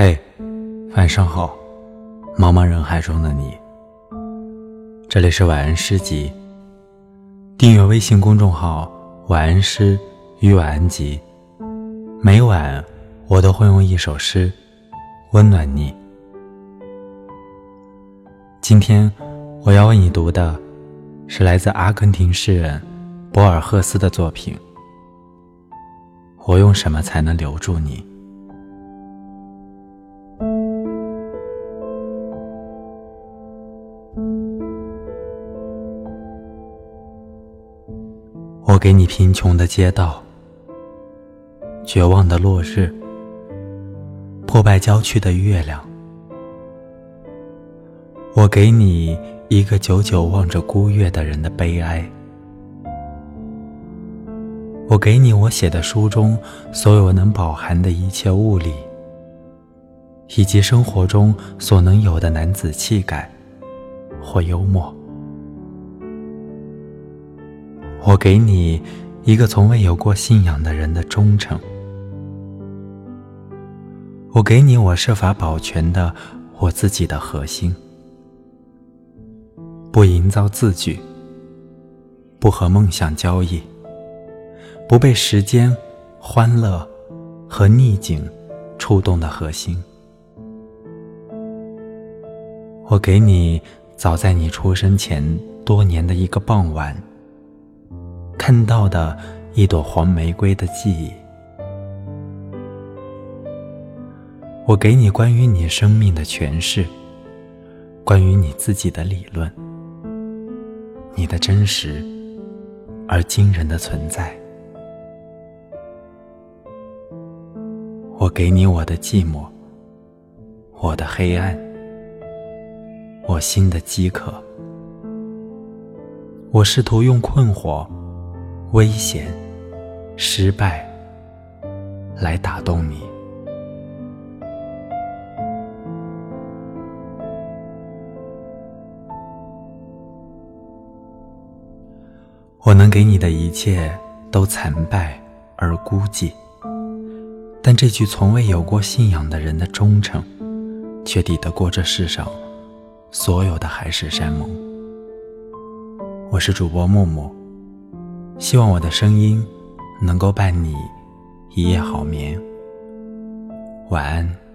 嘿晚上好，茫茫人海中的你。这里是晚安诗集，订阅微信公众号“晚安诗与晚安集”，每晚我都会用一首诗温暖你。今天我要为你读的是来自阿根廷诗人博尔赫斯的作品。我用什么才能留住你？我给你贫穷的街道，绝望的落日，破败郊区的月亮。我给你一个久久望着孤月的人的悲哀。我给你我写的书中所有能饱含的一切物理，以及生活中所能有的男子气概或幽默。我给你一个从未有过信仰的人的忠诚。我给你我设法保全的我自己的核心，不营造字句，不和梦想交易，不被时间、欢乐和逆境触动的核心。我给你早在你出生前多年的一个傍晚。看到的一朵黄玫瑰的记忆，我给你关于你生命的诠释，关于你自己的理论，你的真实而惊人的存在。我给你我的寂寞，我的黑暗，我心的饥渴。我试图用困惑。危险、失败，来打动你。我能给你的一切都惨败而孤寂，但这句从未有过信仰的人的忠诚，却抵得过这世上所有的海誓山盟。我是主播木木。希望我的声音能够伴你一夜好眠，晚安。